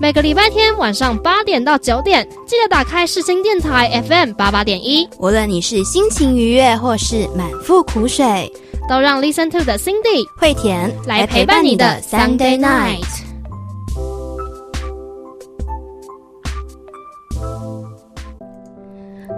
每个礼拜天晚上八点到九点，记得打开世新电台 FM 八八点一。无论你是心情愉悦或是满腹苦水，都让 Listen to 的 Cindy 惠田来陪伴你的 Sunday night。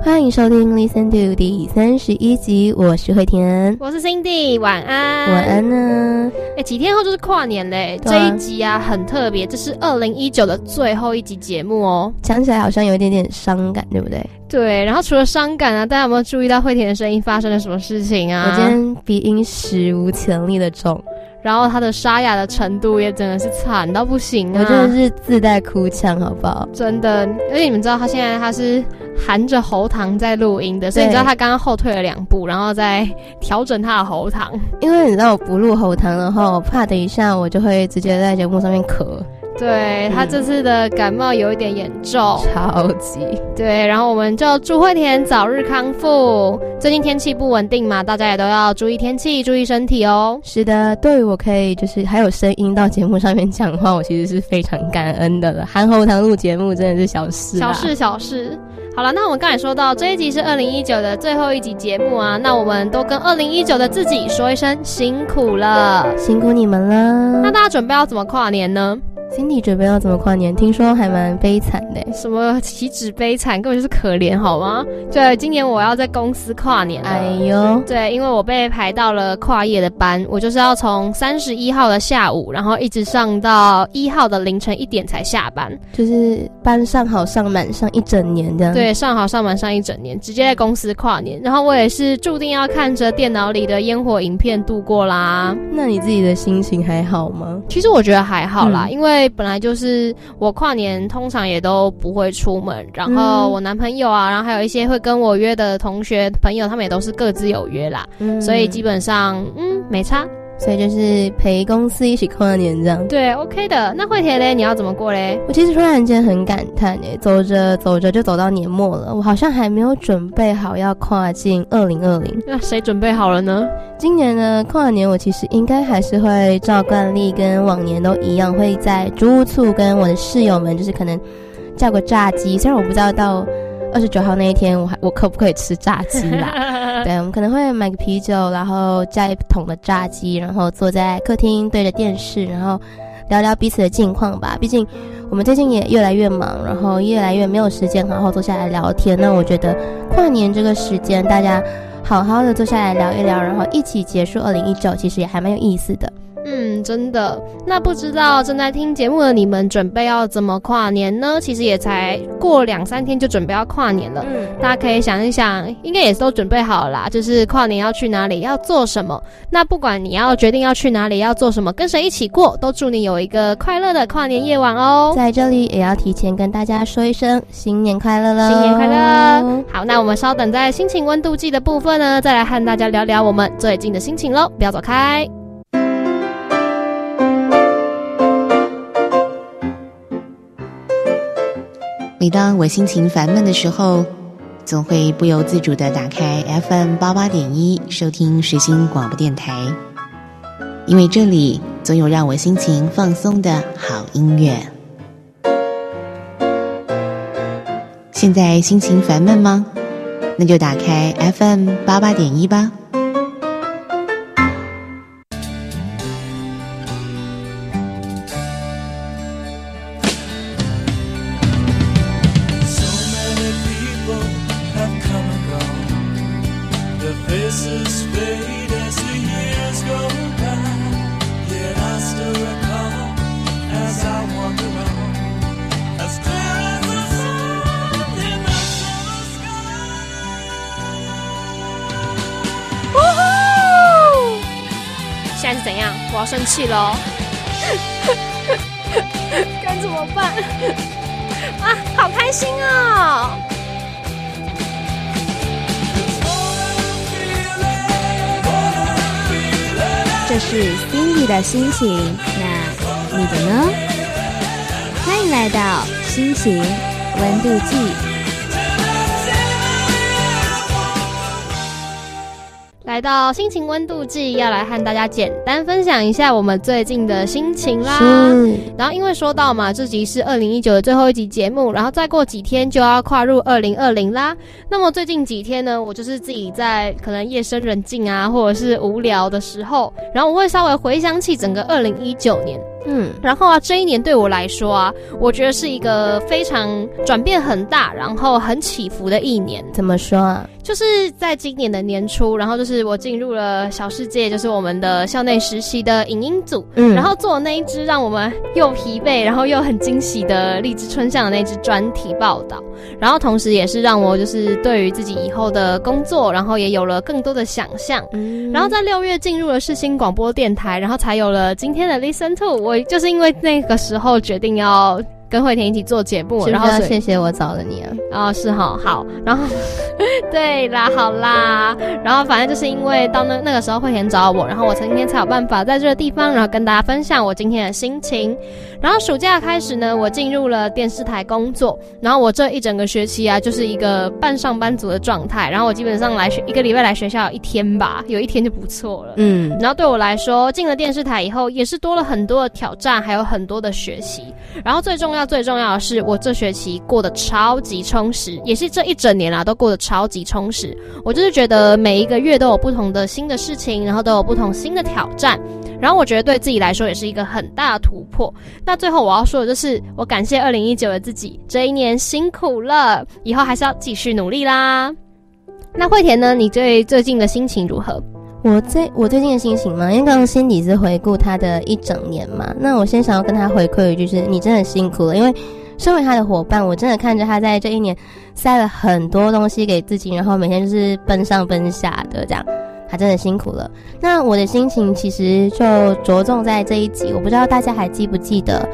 欢迎收听《Listen to》第三十一集，我是惠田，我是 Cindy，晚安，晚安呢。哎，几天后就是跨年嘞，这一集啊很特别，这是二零一九的最后一集节目哦。讲起来好像有一点点伤感，对不对？对。然后除了伤感啊，大家有没有注意到惠田的声音发生了什么事情啊？我今天鼻音史无前例的重。然后他的沙哑的程度也真的是惨到不行啊！我真的是自带哭腔，好不好？真的，而且你们知道他现在他是含着喉糖在录音的，所以你知道他刚刚后退了两步，然后再调整他的喉糖。因为你知道我不录喉糖的话，我怕等一下我就会直接在节目上面咳。对他这次的感冒有一点严重，超级对。然后我们就祝惠田早日康复。最近天气不稳定嘛，大家也都要注意天气，注意身体哦。是的，对于我可以就是还有声音到节目上面讲话，我其实是非常感恩的了。含喉堂录节目真的是小事，小事小事。好了，那我们刚才说到这一集是二零一九的最后一集节目啊，那我们都跟二零一九的自己说一声辛苦了，辛苦你们了。那大家准备要怎么跨年呢？心里准备要怎么跨年？听说还蛮悲惨的。什么岂止悲惨，根本就是可怜，好吗？对，今年我要在公司跨年。哎呦，对，因为我被排到了跨夜的班，我就是要从三十一号的下午，然后一直上到一号的凌晨一点才下班，就是班上好上满上一整年这样。对，上好上满上一整年，直接在公司跨年。然后我也是注定要看着电脑里的烟火影片度过啦。那你自己的心情还好吗？其实我觉得还好啦，因为。本来就是我跨年通常也都不会出门，然后我男朋友啊，然后还有一些会跟我约的同学朋友，他们也都是各自有约啦，所以基本上嗯没差。所以就是陪公司一起跨年这样，对，OK 的。那惠田嘞，你要怎么过嘞？我其实突然间很感叹哎，走着走着就走到年末了，我好像还没有准备好要跨进二零二零。那谁准备好了呢？今年呢，跨年我其实应该还是会照惯例跟往年都一样，会在租屋处跟我的室友们，就是可能叫个炸鸡。虽然我不知道到。二十九号那一天，我还我可不可以吃炸鸡啦？对，我们可能会买个啤酒，然后加一桶的炸鸡，然后坐在客厅对着电视，然后聊聊彼此的近况吧。毕竟我们最近也越来越忙，然后越来越没有时间好好坐下来聊天。那我觉得跨年这个时间，大家好好的坐下来聊一聊，然后一起结束二零一九，其实也还蛮有意思的。嗯，真的。那不知道正在听节目的你们，准备要怎么跨年呢？其实也才过两三天就准备要跨年了。嗯，大家可以想一想，应该也都准备好了啦。就是跨年要去哪里，要做什么。那不管你要决定要去哪里，要做什么，跟谁一起过，都祝你有一个快乐的跨年夜晚哦。在这里也要提前跟大家说一声新年快乐了，新年快乐。好，那我们稍等，在心情温度计的部分呢，再来和大家聊聊我们最近的心情喽。不要走开。每当我心情烦闷的时候，总会不由自主的打开 FM 八八点一收听时兴广播电台，因为这里总有让我心情放松的好音乐。现在心情烦闷吗？那就打开 FM 八八点一吧。的心情，那你的呢？欢迎来到心情温度计。来到心情温度计，要来和大家简单分享一下我们最近的心情啦。然后因为说到嘛，这集是二零一九的最后一集节目，然后再过几天就要跨入二零二零啦。那么最近几天呢，我就是自己在可能夜深人静啊，或者是无聊的时候，然后我会稍微回想起整个二零一九年。嗯，然后啊，这一年对我来说啊，我觉得是一个非常转变很大，然后很起伏的一年。怎么说啊？就是在今年的年初，然后就是我进入了小世界，就是我们的校内实习的影音组，嗯，然后做那一支让我们又疲惫，然后又很惊喜的荔枝春象的那支专题报道，然后同时也是让我就是对于自己以后的工作，然后也有了更多的想象。嗯，然后在六月进入了世新广播电台，然后才有了今天的 Listen to。我就是因为那个时候决定要。跟慧婷一起做节目，然后谢谢我找了你啊！哦，是哈，好，然后 对啦，好啦，然后反正就是因为到那那个时候慧婷找我，然后我今天才有办法在这个地方，然后跟大家分享我今天的心情。然后暑假开始呢，我进入了电视台工作，然后我这一整个学期啊，就是一个半上班族的状态。然后我基本上来学一个礼拜来学校一天吧，有一天就不错了。嗯，然后对我来说，进了电视台以后，也是多了很多的挑战，还有很多的学习。然后最重要、最重要的是，我这学期过得超级充实，也是这一整年啊都过得超级充实。我就是觉得每一个月都有不同的新的事情，然后都有不同新的挑战。然后我觉得对自己来说也是一个很大的突破。那最后我要说的就是，我感谢二零一九的自己，这一年辛苦了，以后还是要继续努力啦。那惠田呢？你最最近的心情如何？我最我最近的心情嘛，因为刚刚心底是回顾他的一整年嘛。那我先想要跟他回馈一句，是你真的辛苦了。因为身为他的伙伴，我真的看着他在这一年塞了很多东西给自己，然后每天就是奔上奔下的这样，他真的辛苦了。那我的心情其实就着重在这一集，我不知道大家还记不记得。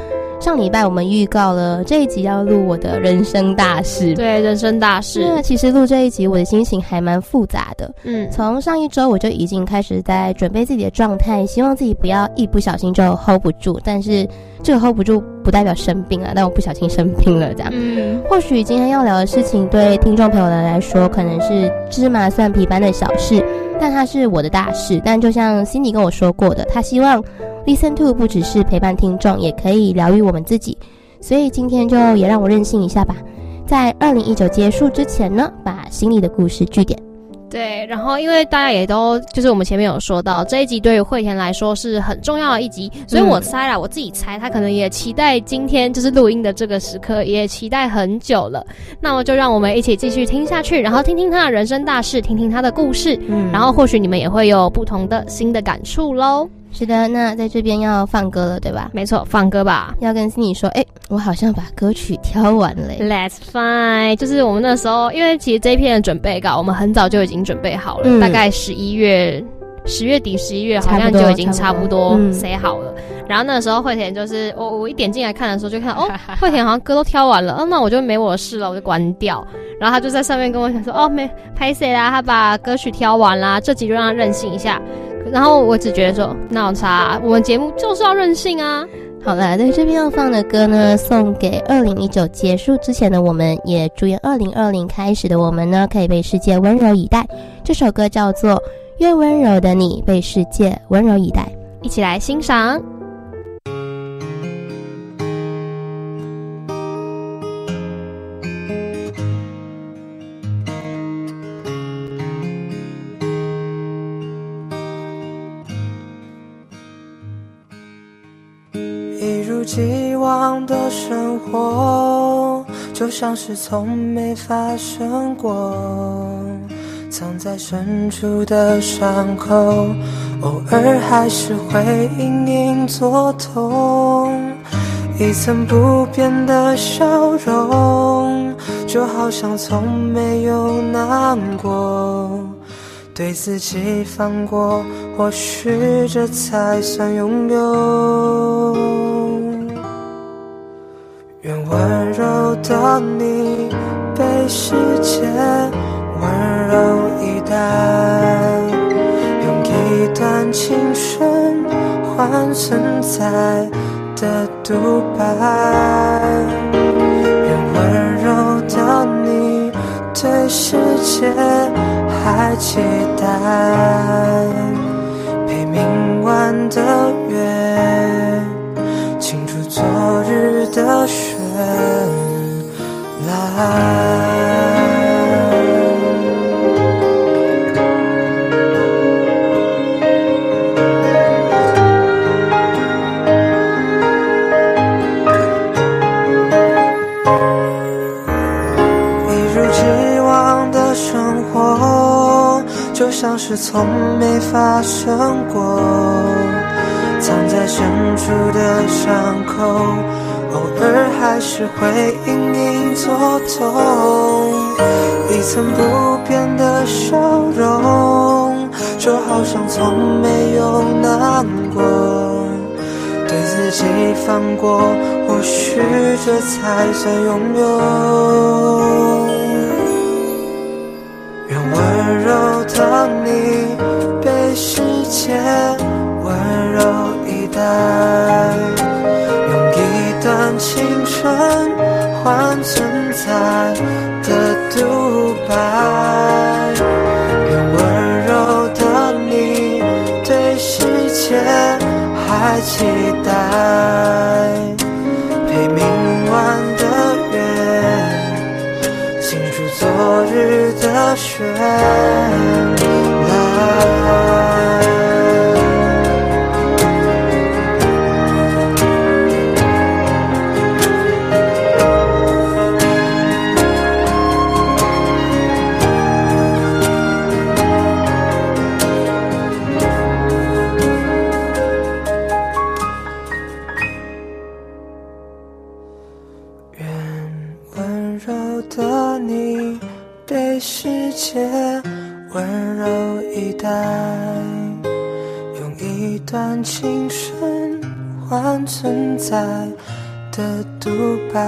上礼拜我们预告了这一集要录我的人生大事，对人生大事。那其实录这一集我的心情还蛮复杂的。嗯，从上一周我就已经开始在准备自己的状态，希望自己不要一不小心就 hold 不住。但是这个 hold 不住不代表生病啊，但我不小心生病了这样。嗯，或许今天要聊的事情对听众朋友们来说可能是芝麻蒜皮般的小事，但它是我的大事。但就像 Cindy 跟我说过的，他希望。Listen to 不只是陪伴听众，也可以疗愈我们自己，所以今天就也让我任性一下吧，在二零一九结束之前呢，把心里的故事据点。对，然后因为大家也都就是我们前面有说到这一集对于惠田来说是很重要的一集，所以我猜啦，我自己猜他可能也期待今天就是录音的这个时刻，也期待很久了。那么就让我们一起继续听下去，然后听听他的人生大事，听听他的故事，嗯，然后或许你们也会有不同的新的感触喽。是的，那在这边要放歌了，对吧？没错，放歌吧。要跟心 y 说，哎，我好像把歌曲挑完了。Let's fine，就是我们那时候，因为其实这一篇的准备稿，我们很早就已经准备好了，大概十一月、十月底、十一月，好像就已经差不多写好了。然后那时候惠田就是我，我一点进来看的时候，就看哦，惠田好像歌都挑完了，嗯，那我就没我的事了，我就关掉。然后他就在上面跟我讲说，哦，没拍谁啦，他把歌曲挑完啦，这集就让他任性一下。然后我只觉得说，那有差，我们节目就是要任性啊！好了，那这边要放的歌呢，送给二零一九结束之前的我们，也祝愿二零二零开始的我们呢，可以被世界温柔以待。这首歌叫做《越温柔的你被世界温柔以待》，一起来欣赏。既往的生活，就像是从没发生过。藏在深处的伤口，偶尔还是会隐隐作痛。一层不变的笑容，就好像从没有难过。对自己放过，或许这才算拥有。愿温柔的你，被世界温柔以待，用一段青春换存在的独白。愿温柔的你，对世界还期待，陪明晚的月。昨日的绚烂。一如既往的生活，就像是从没发生过。藏在深处的伤口，还是会隐隐作痛。一层不变的笑容，就好像从没有难过。对自己放过，或许这才算拥有。愿温柔的你，换在的独白，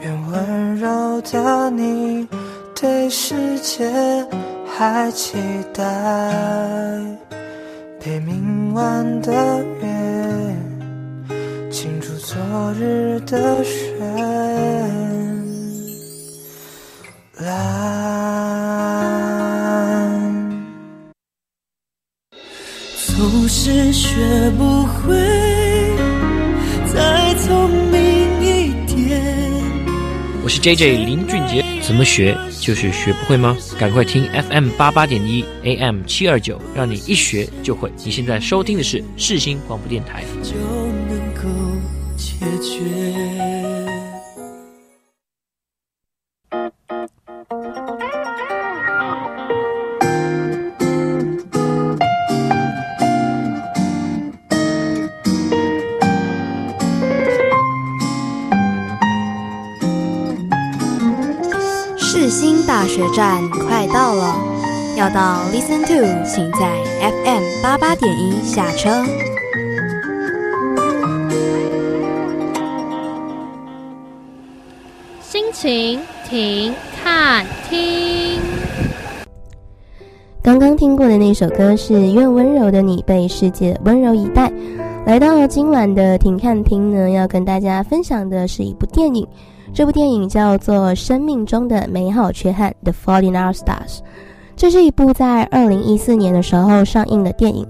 愿温柔的你对世界还期待，陪明晚的月，倾注昨日的 J J 林俊杰，怎么学就是学不会吗？赶快听 FM 八八点一 AM 七二九，让你一学就会。你现在收听的是世新广播电台。就能够解决。要到 Listen to，请在 FM 八八点一下车。心情停看听。刚刚听过的那首歌是《愿温柔的你被世界温柔以待》。来到今晚的停看听呢，要跟大家分享的是一部电影。这部电影叫做《生命中的美好缺憾》（The Fault in Our Stars）。这是一部在二零一四年的时候上映的电影。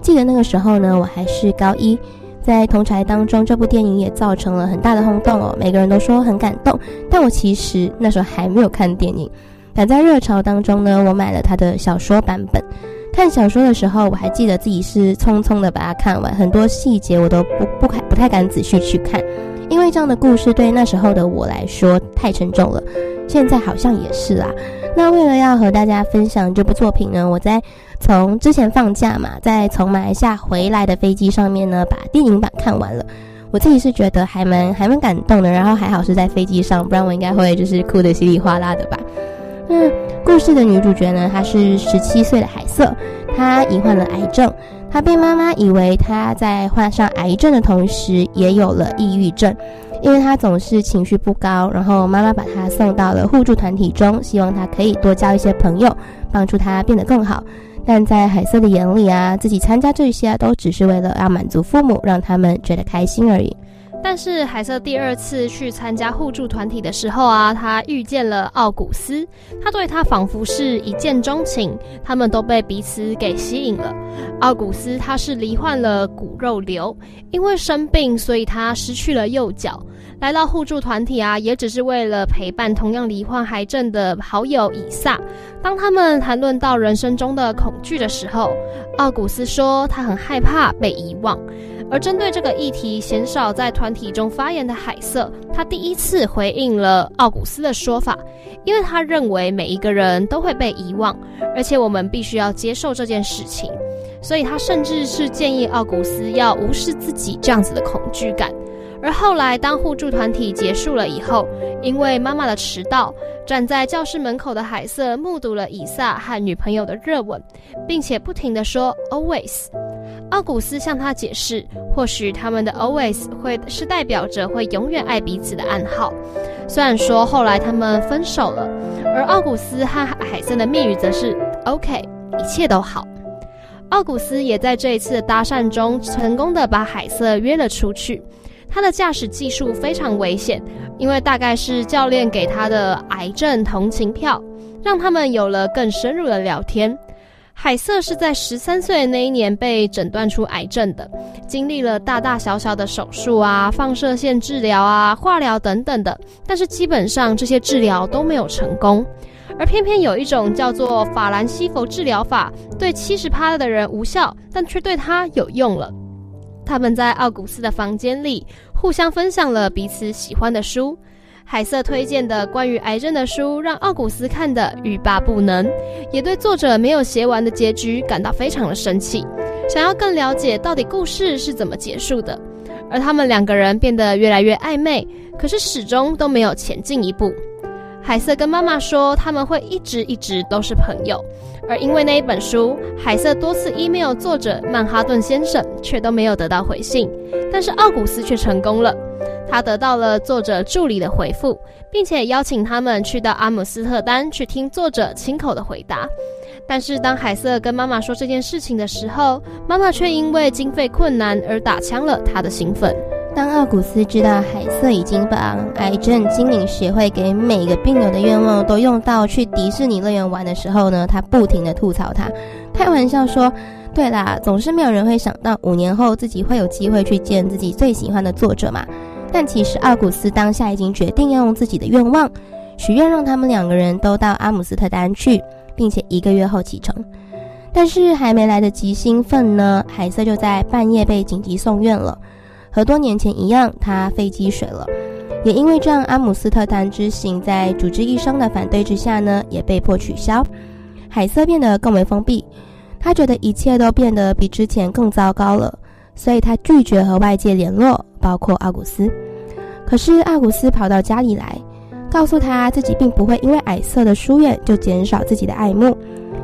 记得那个时候呢，我还是高一，在同台当中，这部电影也造成了很大的轰动哦。每个人都说很感动，但我其实那时候还没有看电影。赶在热潮当中呢，我买了他的小说版本。看小说的时候，我还记得自己是匆匆的把它看完，很多细节我都不不不太敢仔细去看。因为这样的故事对那时候的我来说太沉重了，现在好像也是啦。那为了要和大家分享这部作品呢，我在从之前放假嘛，在从马来西亚回来的飞机上面呢，把电影版看完了。我自己是觉得还蛮还蛮感动的，然后还好是在飞机上，不然我应该会就是哭得稀里哗啦的吧。那故事的女主角呢，她是十七岁的海瑟，她罹患了癌症。他被妈妈以为他在患上癌症的同时，也有了抑郁症，因为他总是情绪不高，然后妈妈把他送到了互助团体中，希望他可以多交一些朋友，帮助他变得更好。但在海瑟的眼里啊，自己参加这些都只是为了要满足父母，让他们觉得开心而已。但是海瑟第二次去参加互助团体的时候啊，他遇见了奥古斯，他对他仿佛是一见钟情，他们都被彼此给吸引了。奥古斯他是罹患了骨肉瘤，因为生病，所以他失去了右脚。来到互助团体啊，也只是为了陪伴同样罹患癌症的好友以撒。当他们谈论到人生中的恐惧的时候，奥古斯说他很害怕被遗忘。而针对这个议题，鲜少在团体中发言的海瑟，他第一次回应了奥古斯的说法，因为他认为每一个人都会被遗忘，而且我们必须要接受这件事情。所以他甚至是建议奥古斯要无视自己这样子的恐惧感。而后来，当互助团体结束了以后，因为妈妈的迟到，站在教室门口的海瑟目睹了以撒和女朋友的热吻，并且不停地说 “always”。奥古斯向他解释，或许他们的 “always” 会是代表着会永远爱彼此的暗号。虽然说后来他们分手了，而奥古斯和海瑟的密语则是 “OK”，一切都好。奥古斯也在这一次的搭讪中，成功的把海瑟约了出去。他的驾驶技术非常危险，因为大概是教练给他的癌症同情票，让他们有了更深入的聊天。海瑟是在十三岁那一年被诊断出癌症的，经历了大大小小的手术啊、放射线治疗啊、化疗等等的，但是基本上这些治疗都没有成功。而偏偏有一种叫做法兰西佛治疗法，对七十趴的人无效，但却对他有用了。他们在奥古斯的房间里互相分享了彼此喜欢的书。海瑟推荐的关于癌症的书让奥古斯看得欲罢不能，也对作者没有写完的结局感到非常的生气，想要更了解到底故事是怎么结束的。而他们两个人变得越来越暧昧，可是始终都没有前进一步。海瑟跟妈妈说他们会一直一直都是朋友。而因为那一本书，海瑟多次 email 作者曼哈顿先生，却都没有得到回信。但是奥古斯却成功了，他得到了作者助理的回复，并且邀请他们去到阿姆斯特丹去听作者亲口的回答。但是当海瑟跟妈妈说这件事情的时候，妈妈却因为经费困难而打枪了他的兴奋。当奥古斯知道海瑟已经把癌症精灵协会给每个病友的愿望都用到去迪士尼乐园玩的时候呢，他不停的吐槽他，开玩笑说：“对啦，总是没有人会想到五年后自己会有机会去见自己最喜欢的作者嘛。”但其实奥古斯当下已经决定要用自己的愿望许愿，让他们两个人都到阿姆斯特丹去，并且一个月后启程。但是还没来得及兴奋呢，海瑟就在半夜被紧急送院了。和多年前一样，他肺积水了，也因为这样，阿姆斯特丹之行在主治医生的反对之下呢，也被迫取消。海瑟变得更为封闭，他觉得一切都变得比之前更糟糕了，所以他拒绝和外界联络，包括奥古斯。可是奥古斯跑到家里来，告诉他自己并不会因为矮色的疏远就减少自己的爱慕，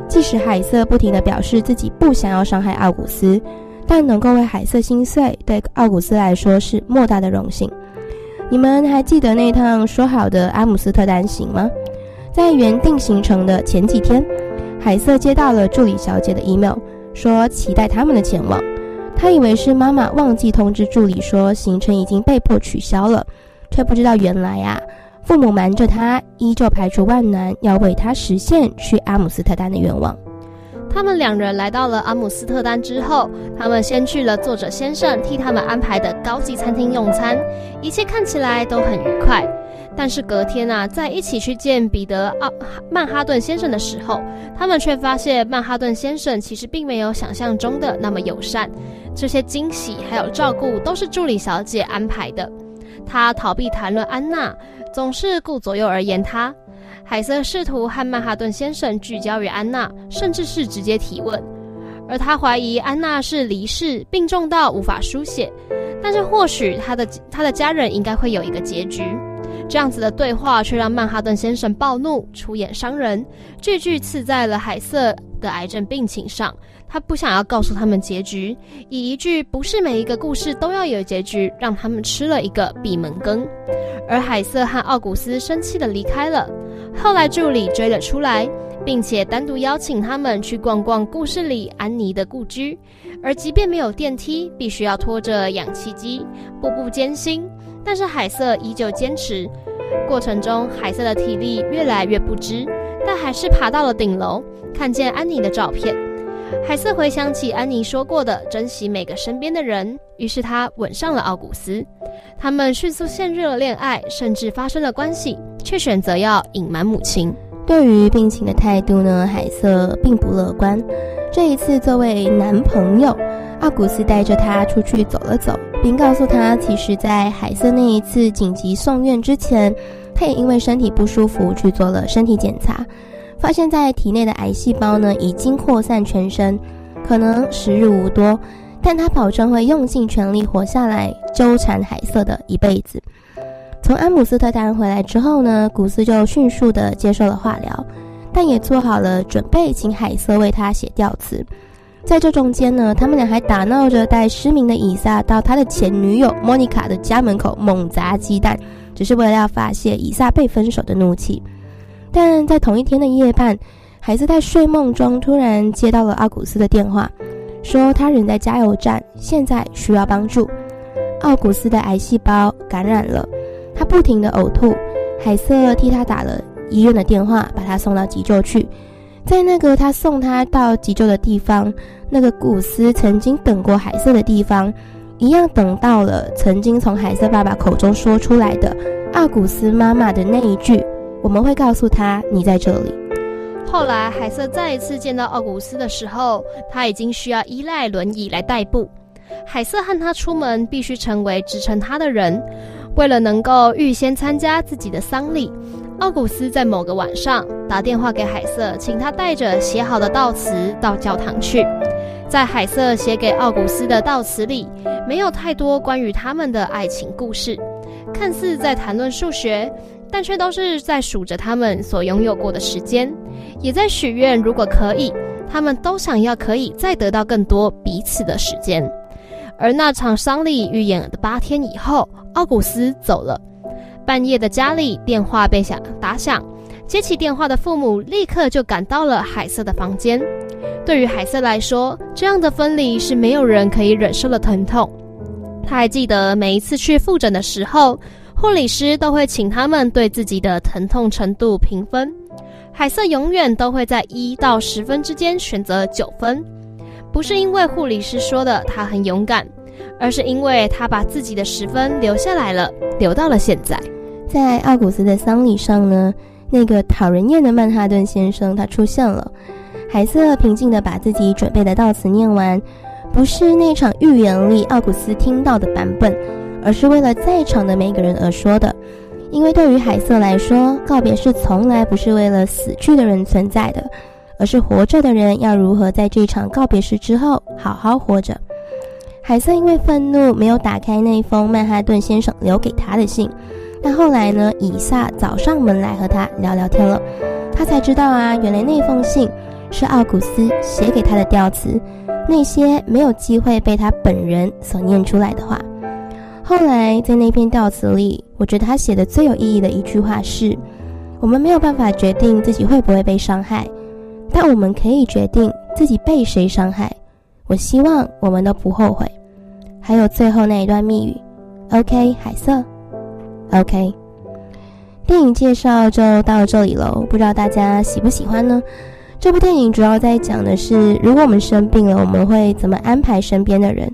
即使海瑟不停地表示自己不想要伤害奥古斯。但能够为海瑟心碎，对奥古斯来说是莫大的荣幸。你们还记得那趟说好的阿姆斯特丹行吗？在原定行程的前几天，海瑟接到了助理小姐的 email，说期待他们的前往。他以为是妈妈忘记通知助理说行程已经被迫取消了，却不知道原来啊，父母瞒着他，依旧排除万难要为他实现去阿姆斯特丹的愿望。他们两人来到了阿姆斯特丹之后，他们先去了作者先生替他们安排的高级餐厅用餐，一切看起来都很愉快。但是隔天啊，在一起去见彼得奥曼哈顿先生的时候，他们却发现曼哈顿先生其实并没有想象中的那么友善。这些惊喜还有照顾都是助理小姐安排的。他逃避谈论安娜，总是顾左右而言他。海瑟试图和曼哈顿先生聚焦于安娜，甚至是直接提问，而他怀疑安娜是离世病重到无法书写，但是或许他的他的家人应该会有一个结局。这样子的对话却让曼哈顿先生暴怒，出言伤人，句句刺在了海瑟的癌症病情上，他不想要告诉他们结局，以一句“不是每一个故事都要有结局”，让他们吃了一个闭门羹。而海瑟和奥古斯生气的离开了。后来助理追了出来，并且单独邀请他们去逛逛故事里安妮的故居。而即便没有电梯，必须要拖着氧气机，步步艰辛，但是海瑟依旧坚持。过程中，海瑟的体力越来越不支，但还是爬到了顶楼，看见安妮的照片。海瑟回想起安妮说过的“珍惜每个身边的人”，于是他吻上了奥古斯。他们迅速陷入了恋爱，甚至发生了关系，却选择要隐瞒母亲。对于病情的态度呢？海瑟并不乐观。这一次，作为男朋友，奥古斯带着他出去走了走，并告诉他，其实，在海瑟那一次紧急送院之前，他也因为身体不舒服去做了身体检查，发现，在体内的癌细胞呢已经扩散全身，可能时日无多，但他保证会用尽全力活下来，纠缠海瑟的一辈子。从安姆斯特丹回来之后呢，古斯就迅速的接受了化疗。但也做好了准备，请海瑟为他写吊词。在这中间呢，他们俩还打闹着带失明的以撒到他的前女友莫妮卡的家门口猛砸鸡蛋，只是为了要发泄以撒被分手的怒气。但在同一天的夜半，孩子在睡梦中突然接到了奥古斯的电话，说他人在加油站，现在需要帮助。奥古斯的癌细胞感染了，他不停的呕吐，海瑟替他打了。医院的电话把他送到急救去，在那个他送他到急救的地方，那个古斯曾经等过海瑟的地方，一样等到了曾经从海瑟爸爸口中说出来的奥古斯妈妈的那一句：“我们会告诉他你在这里。”后来海瑟再一次见到奥古斯的时候，他已经需要依赖轮椅来代步。海瑟和他出门必须成为支撑他的人，为了能够预先参加自己的丧礼。奥古斯在某个晚上打电话给海瑟，请他带着写好的悼词到教堂去。在海瑟写给奥古斯的悼词里，没有太多关于他们的爱情故事，看似在谈论数学，但却都是在数着他们所拥有过的时间，也在许愿，如果可以，他们都想要可以再得到更多彼此的时间。而那场丧礼预演的八天以后，奥古斯走了。半夜的家里电话被响打响，接起电话的父母立刻就赶到了海瑟的房间。对于海瑟来说，这样的分离是没有人可以忍受的疼痛。他还记得每一次去复诊的时候，护理师都会请他们对自己的疼痛程度评分。海瑟永远都会在一到十分之间选择九分，不是因为护理师说的他很勇敢，而是因为他把自己的十分留下来了，留到了现在。在奥古斯的丧礼上呢，那个讨人厌的曼哈顿先生他出现了。海瑟平静地把自己准备的悼词念完，不是那场预言里奥古斯听到的版本，而是为了在场的每个人而说的。因为对于海瑟来说，告别是从来不是为了死去的人存在的，而是活着的人要如何在这场告别式之后好好活着。海瑟因为愤怒没有打开那封曼哈顿先生留给他的信。但后来呢？以撒找上门来和他聊聊天了，他才知道啊，原来那封信是奥古斯写给他的调词，那些没有机会被他本人所念出来的话。后来在那篇悼词里，我觉得他写的最有意义的一句话是：我们没有办法决定自己会不会被伤害，但我们可以决定自己被谁伤害。我希望我们都不后悔。还有最后那一段密语：OK，海瑟。OK，电影介绍就到这里喽。不知道大家喜不喜欢呢？这部电影主要在讲的是，如果我们生病了，我们会怎么安排身边的人？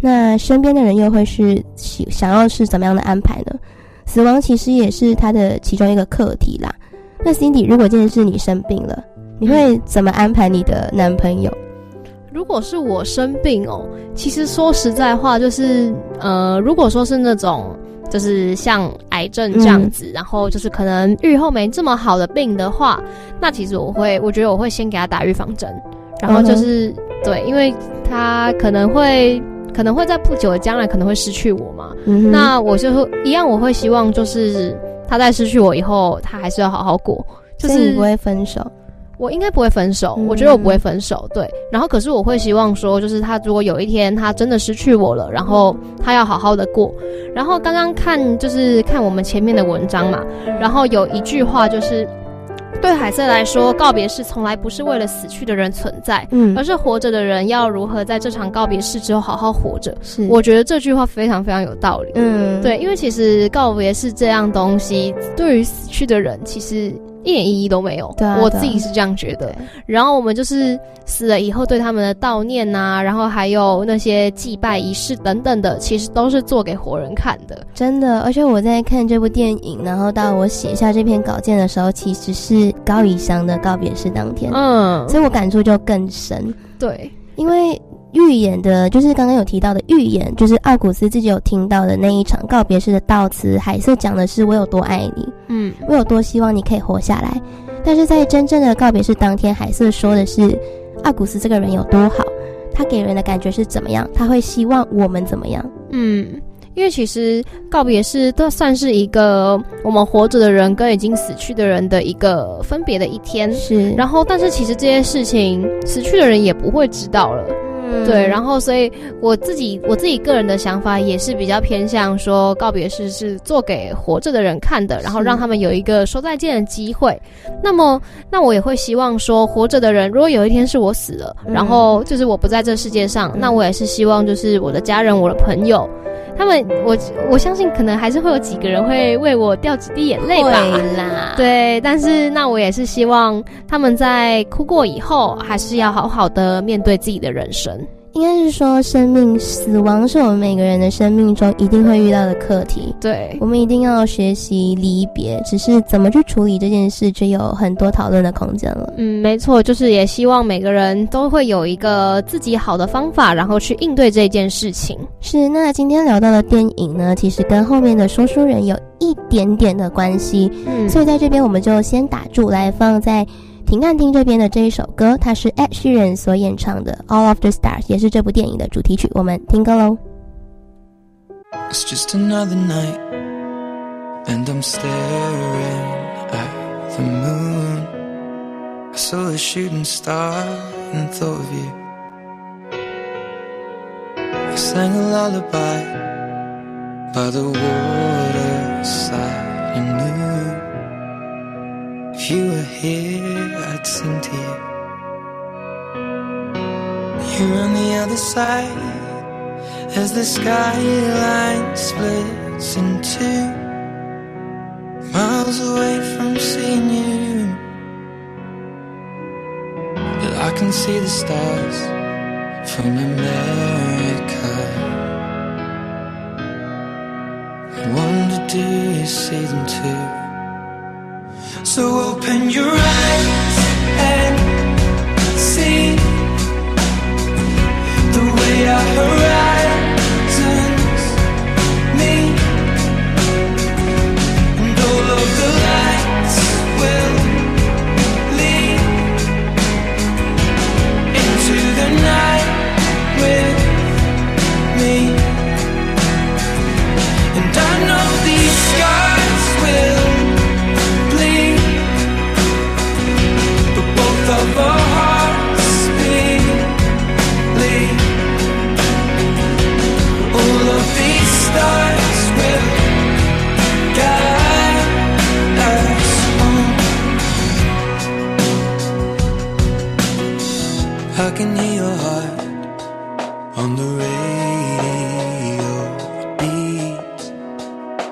那身边的人又会是想想要是怎么样的安排呢？死亡其实也是他的其中一个课题啦。那 Cindy，如果今天是你生病了，你会怎么安排你的男朋友？如果是我生病哦，其实说实在话，就是呃，如果说是那种。就是像癌症这样子，然后就是可能愈后没这么好的病的话，那其实我会，我觉得我会先给他打预防针，然后就是对，因为他可能会可能会在不久的将来可能会失去我嘛，那我就一样，我会希望就是他在失去我以后，他还是要好好过，就是不会分手。我应该不会分手，我觉得我不会分手。对，然后可是我会希望说，就是他如果有一天他真的失去我了，然后他要好好的过。然后刚刚看就是看我们前面的文章嘛，然后有一句话就是。对海瑟来说，告别式从来不是为了死去的人存在，嗯，而是活着的人要如何在这场告别式之后好好活着。是，我觉得这句话非常非常有道理。嗯，对，因为其实告别式这样东西，对于死去的人，其实。一点意义都没有，我自己是这样觉得。然后我们就是死了以后对他们的悼念呐，然后还有那些祭拜仪式等等的，其实都是做给活人看的。真的，而且我在看这部电影，然后到我写下这篇稿件的时候，其实是高以翔的告别式当天，嗯，所以我感触就更深。对，因为。预演的，就是刚刚有提到的预演，就是奥古斯自己有听到的那一场告别式的悼词。海瑟讲的是我有多爱你，嗯，我有多希望你可以活下来。但是在真正的告别式当天，海瑟说的是奥古斯这个人有多好，他给人的感觉是怎么样，他会希望我们怎么样？嗯，因为其实告别式都算是一个我们活着的人跟已经死去的人的一个分别的一天。是，然后但是其实这些事情死去的人也不会知道了。对，然后所以我自己我自己个人的想法也是比较偏向说告别式是做给活着的人看的，然后让他们有一个说再见的机会。那么，那我也会希望说，活着的人如果有一天是我死了，然后就是我不在这世界上，那我也是希望就是我的家人、我的朋友。他们，我我相信可能还是会有几个人会为我掉几滴眼泪吧。啦，对，但是那我也是希望他们在哭过以后，还是要好好的面对自己的人生。应该是说，生命死亡是我们每个人的生命中一定会遇到的课题。对，我们一定要学习离别，只是怎么去处理这件事，就有很多讨论的空间了。嗯，没错，就是也希望每个人都会有一个自己好的方法，然后去应对这件事情。是，那今天聊到的电影呢，其实跟后面的说书人有一点点的关系。嗯，所以在这边我们就先打住，来放在。停看厅这边的这一首歌，它是 Ed Sheeran 所演唱的《All of the Stars》，也是这部电影的主题曲。我们听歌喽。It's just another night, and I'm staring at the moon. I saw a shooting star and thought of you. I sang a lullaby by the waterside. You knew. If you were here, I'd sing to you. You're on the other side as the skyline splits in two. Miles away from seeing you, but I can see the stars from America. I wonder, do you see them too? So open your eyes and see the way our horizons can hear your heart on the radio. Beats.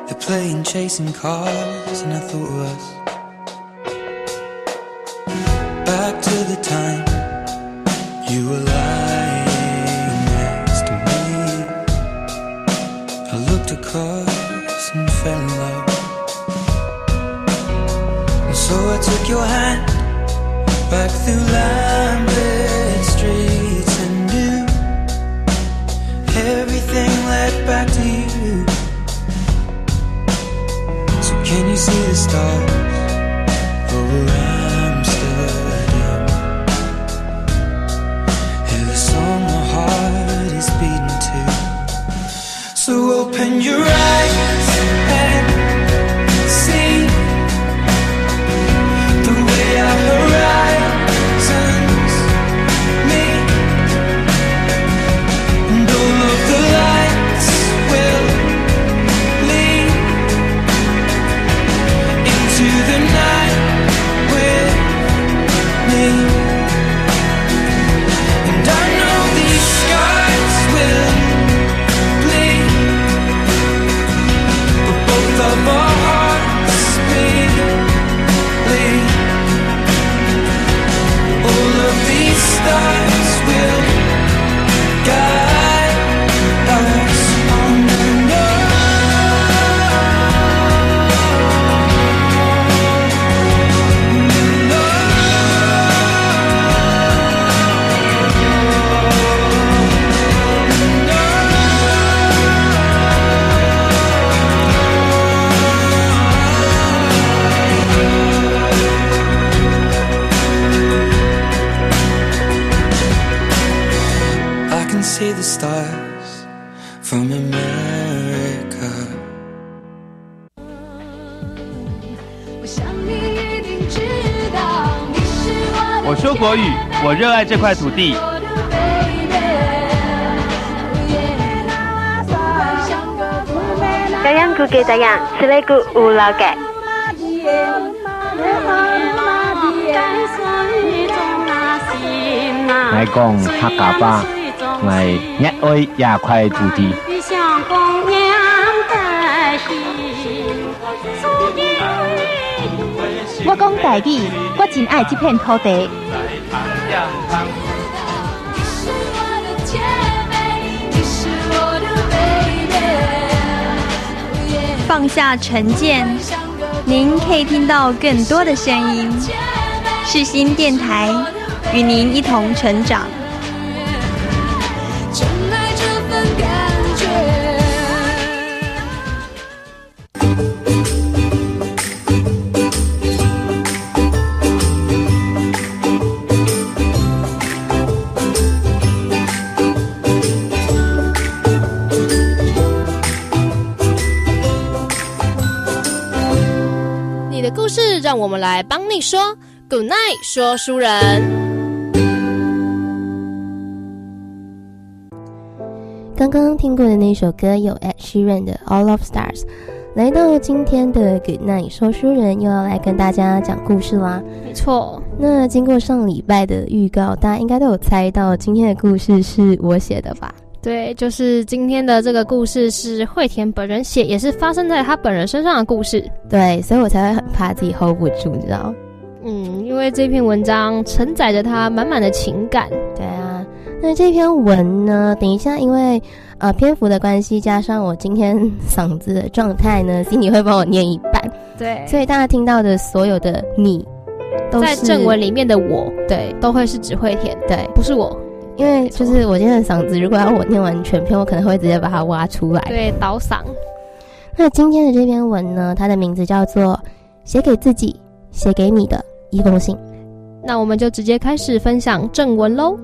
They're playing chasing cars, and I thought of us. Back to the time you were lying next to me. I looked across and fell in love. And so I took your hand 我热爱这块土地。这样古给这样，是那个五老改。爱讲客家话，爱热爱这块土地。我讲台语，我真爱这片土地。放下成见，您可以听到更多的声音。世新电台与您一同成长。我们来帮你说 Good night，说书人。刚刚听过的那首歌有 Ed Sheeran 的 All of Stars。来到今天的 Good night，说书人又要来跟大家讲故事啦。没错，那经过上礼拜的预告，大家应该都有猜到今天的故事是我写的吧？对，就是今天的这个故事是惠田本人写，也是发生在他本人身上的故事。对，所以我才会很怕自己 hold 不住，你知道？嗯，因为这篇文章承载着他满满的情感。对啊，那这篇文呢？等一下，因为呃篇幅的关系，加上我今天嗓子的状态呢，心里会帮我念一半。对，所以大家听到的所有的你，在正文里面的我，对，都会是指惠田，对，不是我。因为就是我今天的嗓子，如果要我念完全篇，我可能会直接把它挖出来。对，倒嗓。那今天的这篇文呢，它的名字叫做《写给自己，写给你的一封信》。那我们就直接开始分享正文喽。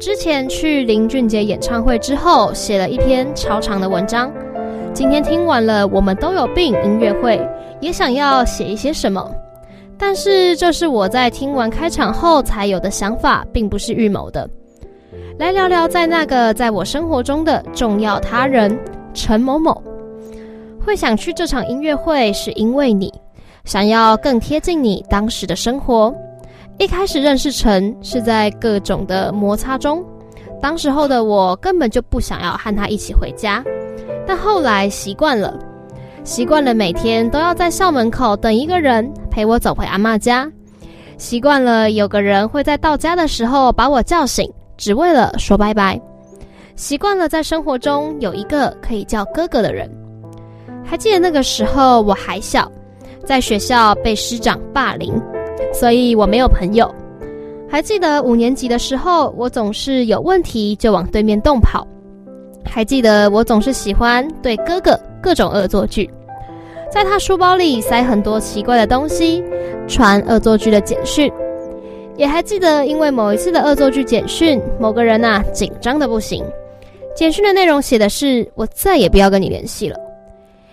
之前去林俊杰演唱会之后，写了一篇超长的文章。今天听完了《我们都有病》音乐会，也想要写一些什么，但是这是我在听完开场后才有的想法，并不是预谋的。来聊聊，在那个在我生活中的重要他人陈某某，会想去这场音乐会，是因为你想要更贴近你当时的生活。一开始认识陈是在各种的摩擦中，当时候的我根本就不想要和他一起回家，但后来习惯了，习惯了每天都要在校门口等一个人陪我走回阿妈家，习惯了有个人会在到家的时候把我叫醒。只为了说拜拜，习惯了在生活中有一个可以叫哥哥的人。还记得那个时候我还小，在学校被师长霸凌，所以我没有朋友。还记得五年级的时候，我总是有问题就往对面洞跑。还记得我总是喜欢对哥哥各种恶作剧，在他书包里塞很多奇怪的东西，传恶作剧的简讯。也还记得，因为某一次的恶作剧简讯，某个人呐紧张的不行。简讯的内容写的是“我再也不要跟你联系了”。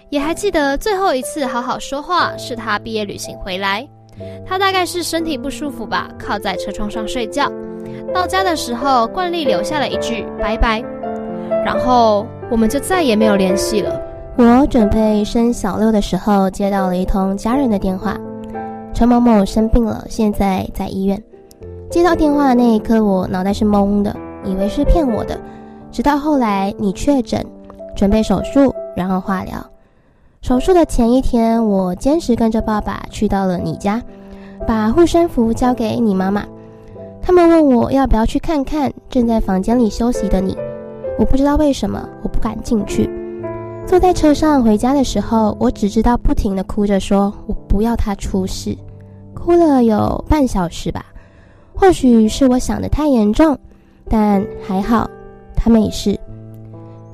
也还记得最后一次好好说话，是他毕业旅行回来，他大概是身体不舒服吧，靠在车窗上睡觉。到家的时候，惯例留下了一句“拜拜”，然后我们就再也没有联系了。我准备生小六的时候，接到了一通家人的电话：陈某某生病了，现在在医院。接到电话的那一刻，我脑袋是懵的，以为是骗我的。直到后来你确诊，准备手术，然后化疗。手术的前一天，我坚持跟着爸爸去到了你家，把护身符交给你妈妈。他们问我要不要去看看正在房间里休息的你。我不知道为什么，我不敢进去。坐在车上回家的时候，我只知道不停的哭着说：“我不要他出事。”哭了有半小时吧。或许是我想的太严重，但还好，他没事。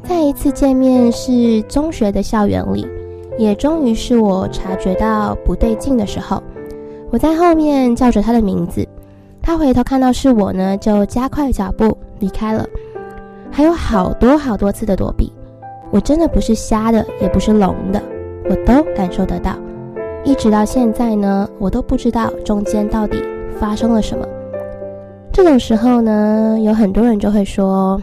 再一次见面是中学的校园里，也终于是我察觉到不对劲的时候。我在后面叫着他的名字，他回头看到是我呢，就加快脚步离开了。还有好多好多次的躲避，我真的不是瞎的，也不是聋的，我都感受得到。一直到现在呢，我都不知道中间到底发生了什么。这种时候呢，有很多人就会说，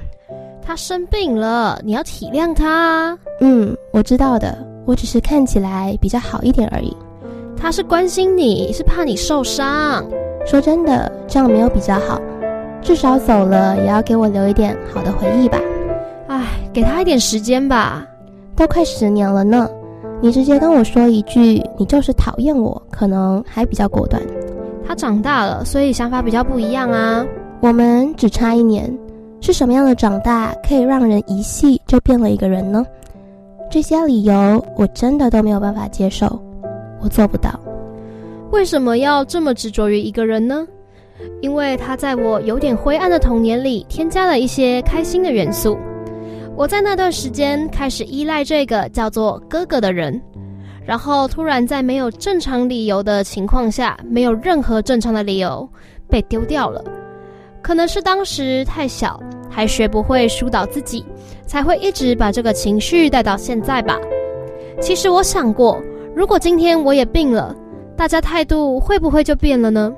他生病了，你要体谅他。嗯，我知道的，我只是看起来比较好一点而已。他是关心你，是怕你受伤。说真的，这样没有比较好，至少走了也要给我留一点好的回忆吧。唉，给他一点时间吧，都快十年了呢。你直接跟我说一句，你就是讨厌我，可能还比较果断。他长大了，所以想法比较不一样啊。我们只差一年，是什么样的长大可以让人一系就变了一个人呢？这些理由我真的都没有办法接受，我做不到。为什么要这么执着于一个人呢？因为他在我有点灰暗的童年里添加了一些开心的元素。我在那段时间开始依赖这个叫做哥哥的人，然后突然在没有正常理由的情况下，没有任何正常的理由被丢掉了。可能是当时太小，还学不会疏导自己，才会一直把这个情绪带到现在吧。其实我想过，如果今天我也病了，大家态度会不会就变了呢？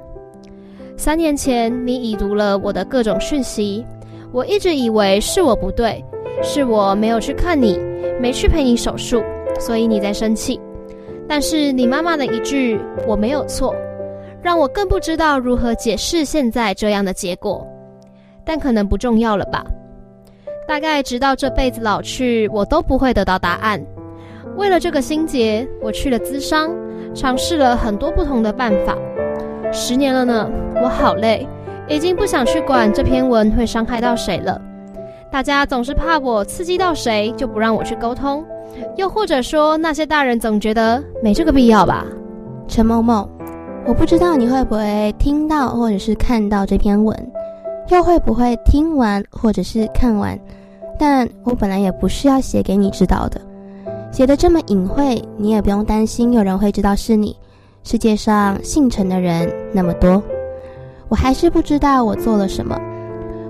三年前你已读了我的各种讯息，我一直以为是我不对。是我没有去看你，没去陪你手术，所以你在生气。但是你妈妈的一句“我没有错”，让我更不知道如何解释现在这样的结果。但可能不重要了吧？大概直到这辈子老去，我都不会得到答案。为了这个心结，我去了咨商，尝试了很多不同的办法。十年了呢，我好累，已经不想去管这篇文会伤害到谁了。大家总是怕我刺激到谁，就不让我去沟通，又或者说那些大人总觉得没这个必要吧。陈某某，我不知道你会不会听到或者是看到这篇文，又会不会听完或者是看完，但我本来也不是要写给你知道的，写的这么隐晦，你也不用担心有人会知道是你。世界上姓陈的人那么多，我还是不知道我做了什么。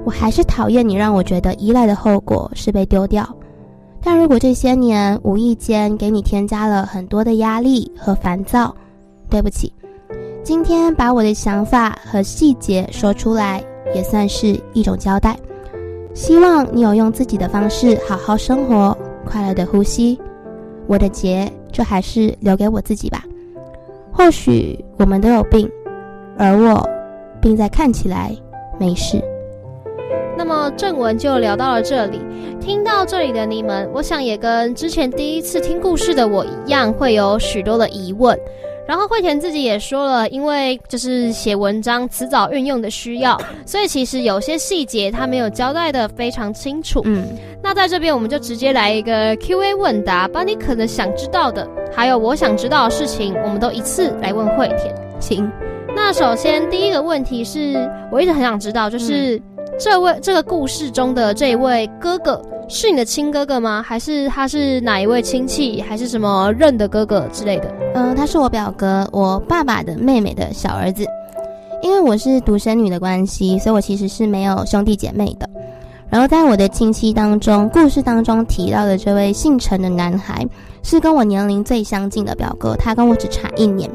我还是讨厌你让我觉得依赖的后果是被丢掉，但如果这些年无意间给你添加了很多的压力和烦躁，对不起，今天把我的想法和细节说出来也算是一种交代。希望你有用自己的方式好好生活，快乐的呼吸。我的结就还是留给我自己吧。或许我们都有病，而我病在看起来没事。那么正文就聊到了这里，听到这里的你们，我想也跟之前第一次听故事的我一样，会有许多的疑问。然后惠田自己也说了，因为就是写文章词藻运用的需要，所以其实有些细节他没有交代的非常清楚。嗯，那在这边我们就直接来一个 Q&A 问答，把你可能想知道的，还有我想知道的事情，我们都一次来问惠田。请。那首先第一个问题是我一直很想知道，就是。这位这个故事中的这一位哥哥是你的亲哥哥吗？还是他是哪一位亲戚？还是什么认的哥哥之类的？嗯，他是我表哥，我爸爸的妹妹的小儿子。因为我是独生女的关系，所以我其实是没有兄弟姐妹的。然后在我的亲戚当中，故事当中提到的这位姓陈的男孩，是跟我年龄最相近的表哥，他跟我只差一年。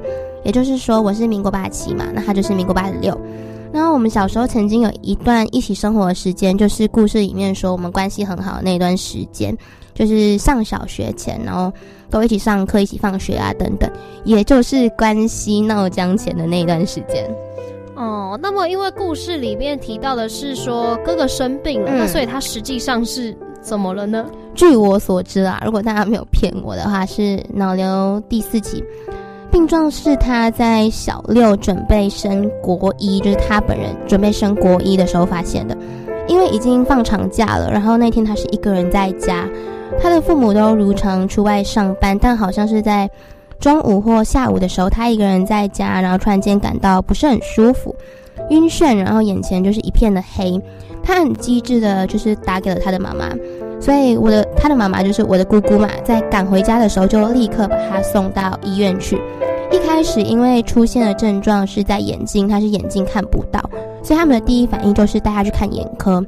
也就是说，我是民国八七嘛，那他就是民国八十六。然后我们小时候曾经有一段一起生活的时间，就是故事里面说我们关系很好的那段时间，就是上小学前，然后都一起上课、一起放学啊等等，也就是关系闹僵前的那段时间。哦，那么因为故事里面提到的是说哥哥生病了，那所以他实际上是怎么了呢？据我所知啊，如果大家没有骗我的话，是脑瘤第四期。病状是他在小六准备升国一，就是他本人准备升国一的时候发现的。因为已经放长假了，然后那天他是一个人在家，他的父母都如常出外上班，但好像是在中午或下午的时候，他一个人在家，然后突然间感到不是很舒服，晕眩，然后眼前就是一片的黑。他很机智的，就是打给了他的妈妈。所以我的他的妈妈就是我的姑姑嘛，在赶回家的时候就立刻把他送到医院去。一开始因为出现的症状是在眼睛，他是眼睛看不到，所以他们的第一反应就是带他去看眼科，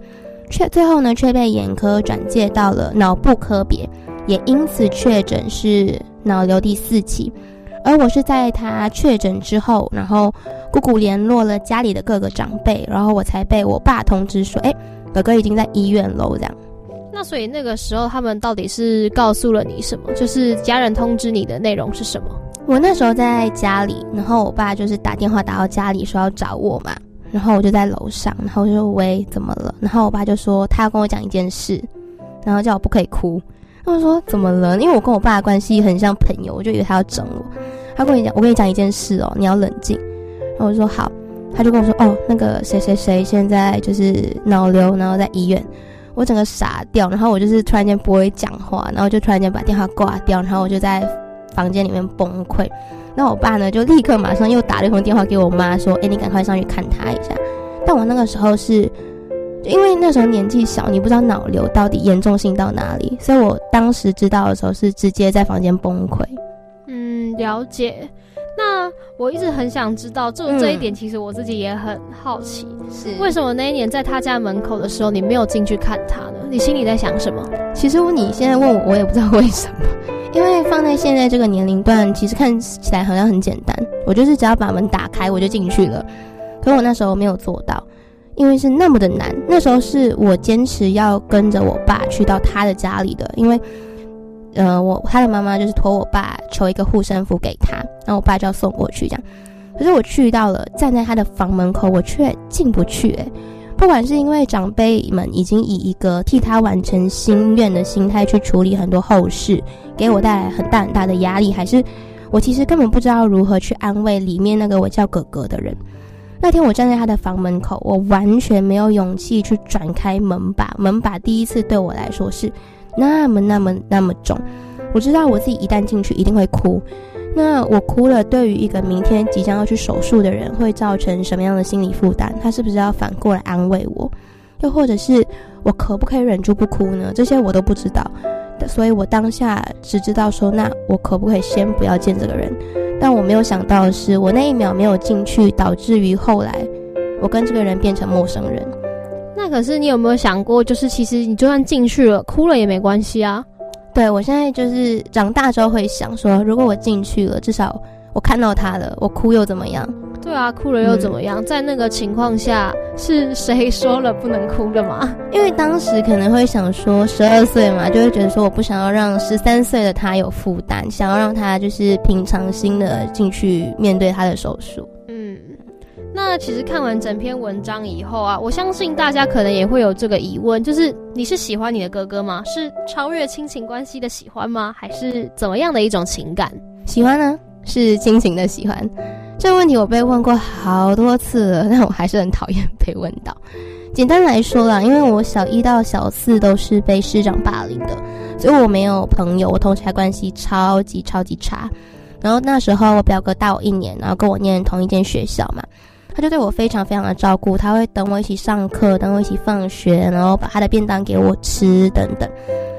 却最后呢却被眼科转介到了脑部科别，也因此确诊是脑瘤第四期。而我是在他确诊之后，然后姑姑联络了家里的各个长辈，然后我才被我爸通知说，哎，哥哥已经在医院喽，这样。那所以那个时候他们到底是告诉了你什么？就是家人通知你的内容是什么？我那时候在家里，然后我爸就是打电话打到家里说要找我嘛，然后我就在楼上，然后我就说喂怎么了？然后我爸就说他要跟我讲一件事，然后叫我不可以哭。我说怎么了？因为我跟我爸的关系很像朋友，我就以为他要整我。他跟我讲，我跟你讲一件事哦，你要冷静。然后我说好，他就跟我说哦，那个谁谁谁现在就是脑瘤，然后在医院。我整个傻掉，然后我就是突然间不会讲话，然后就突然间把电话挂掉，然后我就在房间里面崩溃。那我爸呢，就立刻马上又打了一通电话给我妈，说：“哎，你赶快上去看他一下。”但我那个时候是，因为那时候年纪小，你不知道脑瘤到底严重性到哪里，所以我当时知道的时候是直接在房间崩溃。嗯，了解。那我一直很想知道，就这一点，其实我自己也很好奇，是为什么那一年在他家门口的时候，你没有进去看他呢？你心里在想什么？其实你现在问我，我也不知道为什么，因为放在现在这个年龄段，其实看起来好像很简单，我就是只要把门打开，我就进去了。可我那时候没有做到，因为是那么的难。那时候是我坚持要跟着我爸去到他的家里的，因为。呃，我他的妈妈就是托我爸求一个护身符给他，然后我爸就要送过去这样。可是我去到了，站在他的房门口，我却进不去。诶，不管是因为长辈们已经以一个替他完成心愿的心态去处理很多后事，给我带来很大很大的压力，还是我其实根本不知道如何去安慰里面那个我叫哥哥的人。那天我站在他的房门口，我完全没有勇气去转开门把，门把第一次对我来说是。那么那么那么重，我知道我自己一旦进去一定会哭。那我哭了，对于一个明天即将要去手术的人，会造成什么样的心理负担？他是不是要反过来安慰我？又或者是我可不可以忍住不哭呢？这些我都不知道。所以我当下只知道说，那我可不可以先不要见这个人？但我没有想到的是，我那一秒没有进去，导致于后来我跟这个人变成陌生人。那可是你有没有想过，就是其实你就算进去了，哭了也没关系啊。对我现在就是长大之后会想说，如果我进去了，至少我看到他了，我哭又怎么样？对啊，哭了又怎么样？在那个情况下，是谁说了不能哭的吗？因为当时可能会想说，十二岁嘛，就会觉得说，我不想要让十三岁的他有负担，想要让他就是平常心的进去面对他的手术。那其实看完整篇文章以后啊，我相信大家可能也会有这个疑问，就是你是喜欢你的哥哥吗？是超越亲情关系的喜欢吗？还是怎么样的一种情感？喜欢呢？是亲情的喜欢。这个问题我被问过好多次了，但我还是很讨厌被问到。简单来说啦，因为我小一到小四都是被师长霸凌的，所以我没有朋友，我同学关系超级超级差。然后那时候我表哥大我一年，然后跟我念同一间学校嘛。他就对我非常非常的照顾，他会等我一起上课，等我一起放学，然后把他的便当给我吃等等。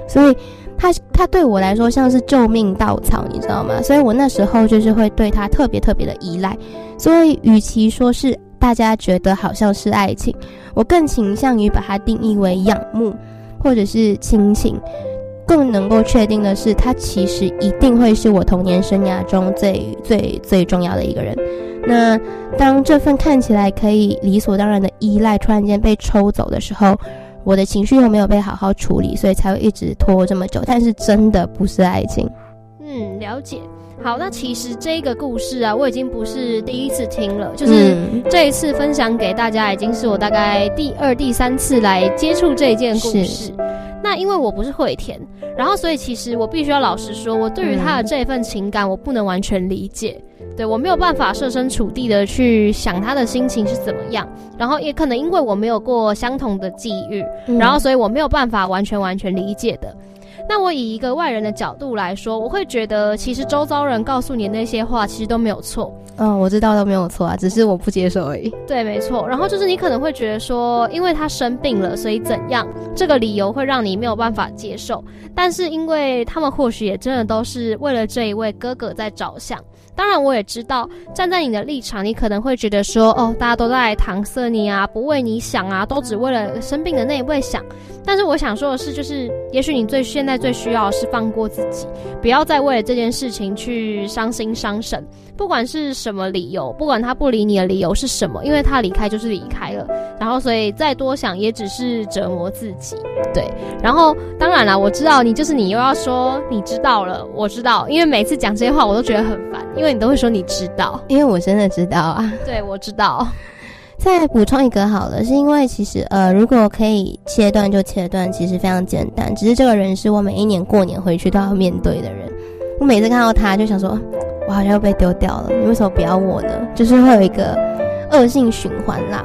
所以他他对我来说像是救命稻草，你知道吗？所以我那时候就是会对他特别特别的依赖。所以与其说是大家觉得好像是爱情，我更倾向于把它定义为仰慕或者是亲情。更能够确定的是，他其实一定会是我童年生涯中最最最重要的一个人。那当这份看起来可以理所当然的依赖突然间被抽走的时候，我的情绪又没有被好好处理，所以才会一直拖这么久。但是真的不是爱情。嗯，了解。好，那其实这个故事啊，我已经不是第一次听了，就是这一次分享给大家，已经是我大概第二、第三次来接触这一件故事。那因为我不是会田，然后所以其实我必须要老实说，我对于他的这一份情感，我不能完全理解。对我没有办法设身处地的去想他的心情是怎么样，然后也可能因为我没有过相同的际遇，然后所以我没有办法完全完全理解的。那我以一个外人的角度来说，我会觉得其实周遭人告诉你那些话，其实都没有错。嗯，我知道都没有错啊，只是我不接受而已。对，没错。然后就是你可能会觉得说，因为他生病了，所以怎样？这个理由会让你没有办法接受。但是因为他们或许也真的都是为了这一位哥哥在着想，当然，我也知道站在你的立场，你可能会觉得说，哦，大家都在搪塞你啊，不为你想啊，都只为了生病的那一位想。但是我想说的是，就是也许你最现在最需要的是放过自己，不要再为了这件事情去伤心伤神。不管是什么理由，不管他不理你的理由是什么，因为他离开就是离开了，然后所以再多想也只是折磨自己。对，然后当然了，我知道你就是你又要说你知道了，我知道，因为每次讲这些话我都觉得很烦，因为你都会说你知道，因为我真的知道啊。对，我知道。再补充一个好了，是因为其实呃，如果可以切断就切断，其实非常简单。只是这个人是我每一年过年回去都要面对的人，我每次看到他就想说，我好像要被丢掉了。你为什么不要我呢？就是会有一个恶性循环啦。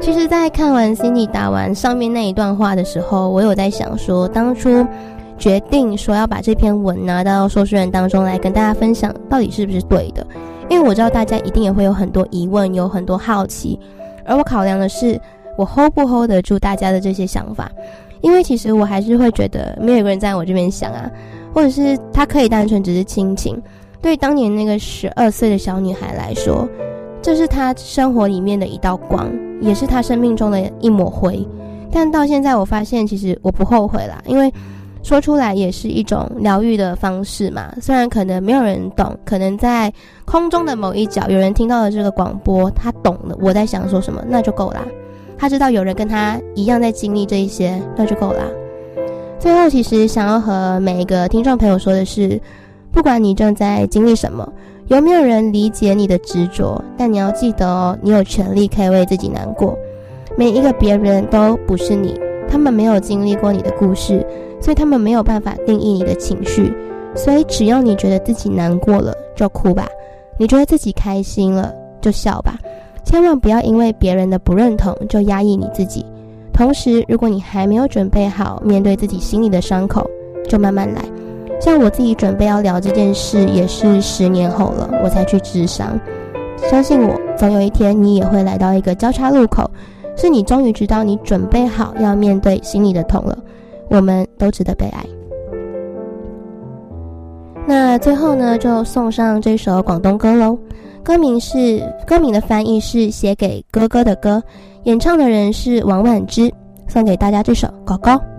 其实，在看完 Cindy 打完上面那一段话的时候，我有在想说，当初决定说要把这篇文拿到说书人当中来跟大家分享，到底是不是对的？因为我知道大家一定也会有很多疑问，有很多好奇。而我考量的是，我 hold 不 hold 得住大家的这些想法，因为其实我还是会觉得，没有一个人在我这边想啊，或者是他可以单纯只是亲情。对当年那个十二岁的小女孩来说，这是她生活里面的一道光，也是她生命中的一抹灰。但到现在，我发现其实我不后悔啦，因为说出来也是一种疗愈的方式嘛。虽然可能没有人懂，可能在。空中的某一角，有人听到了这个广播，他懂了我在想说什么，那就够啦。他知道有人跟他一样在经历这一些，那就够啦。最后，其实想要和每一个听众朋友说的是，不管你正在经历什么，有没有人理解你的执着，但你要记得哦，你有权利可以为自己难过。每一个别人都不是你，他们没有经历过你的故事，所以他们没有办法定义你的情绪。所以，只要你觉得自己难过了，就哭吧。你觉得自己开心了就笑吧，千万不要因为别人的不认同就压抑你自己。同时，如果你还没有准备好面对自己心里的伤口，就慢慢来。像我自己准备要聊这件事，也是十年后了，我才去治伤。相信我，总有一天你也会来到一个交叉路口，是你终于知道你准备好要面对心里的痛了。我们都值得被爱。那最后呢，就送上这首广东歌喽。歌名是歌名的翻译是写给哥哥的歌，演唱的人是王婉之，送给大家这首《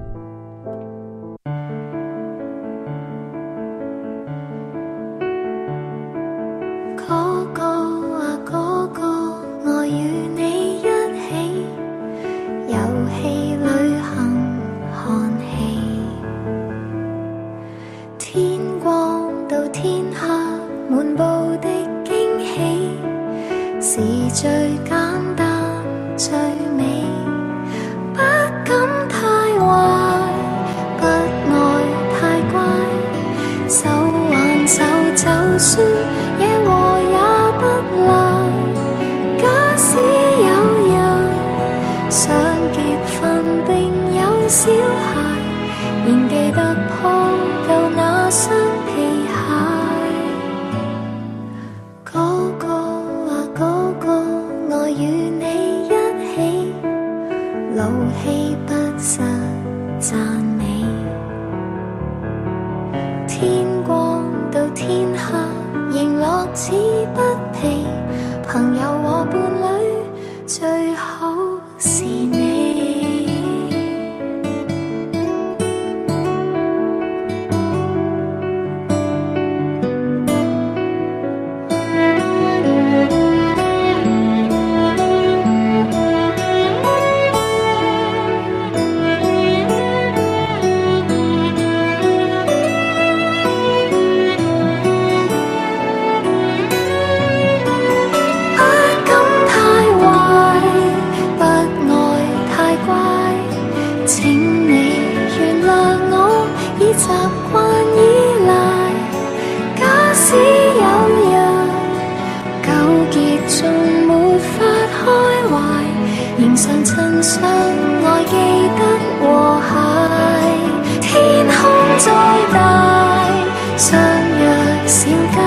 小街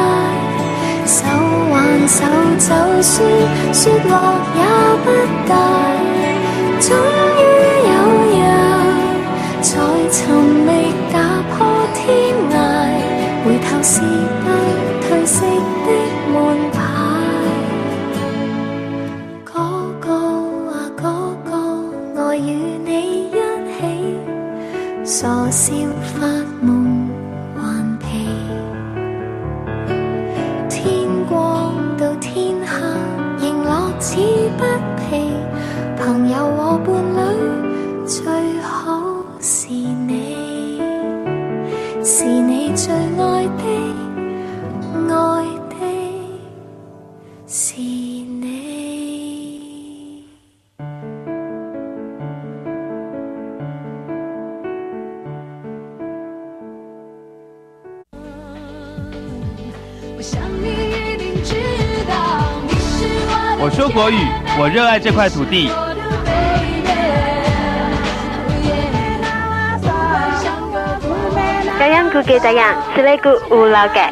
手挽手就算说话也不大我热爱这块土地。这样估计这样，是那个五老嘅。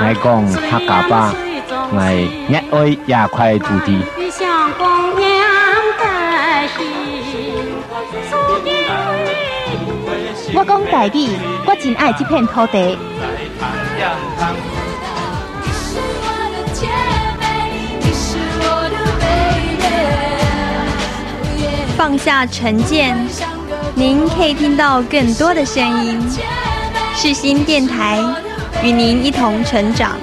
我讲客家话，我热爱这块土地。我讲台语，我真爱这片土地。放下成见，您可以听到更多的声音。世新电台与您一同成长。